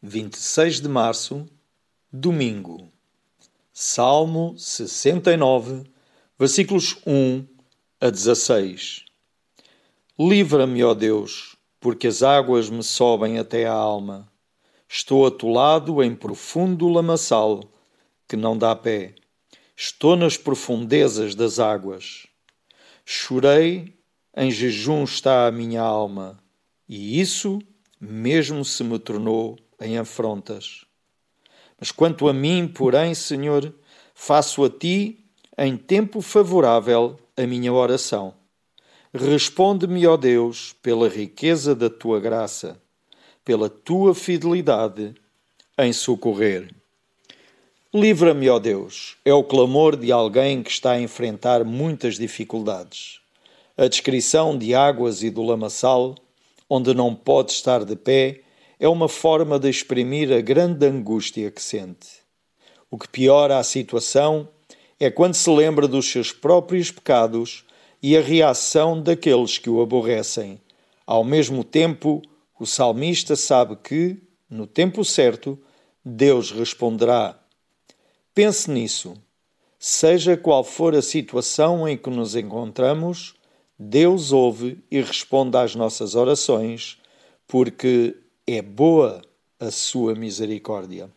26 de março, domingo. Salmo 69, versículos 1 a 16. Livra-me, ó Deus, porque as águas me sobem até a alma. Estou atolado em profundo lamaçal, que não dá pé. Estou nas profundezas das águas. Chorei, em jejum está a minha alma, e isso mesmo se me tornou em afrontas. Mas quanto a mim, porém, Senhor, faço a ti, em tempo favorável, a minha oração. Responde-me, ó Deus, pela riqueza da tua graça, pela tua fidelidade em socorrer. Livra-me, ó Deus, é o clamor de alguém que está a enfrentar muitas dificuldades. A descrição de águas e do lamaçal, onde não pode estar de pé, é uma forma de exprimir a grande angústia que sente. O que piora a situação é quando se lembra dos seus próprios pecados e a reação daqueles que o aborrecem. Ao mesmo tempo, o salmista sabe que, no tempo certo, Deus responderá. Pense nisso. Seja qual for a situação em que nos encontramos, Deus ouve e responde às nossas orações, porque é boa a sua misericórdia.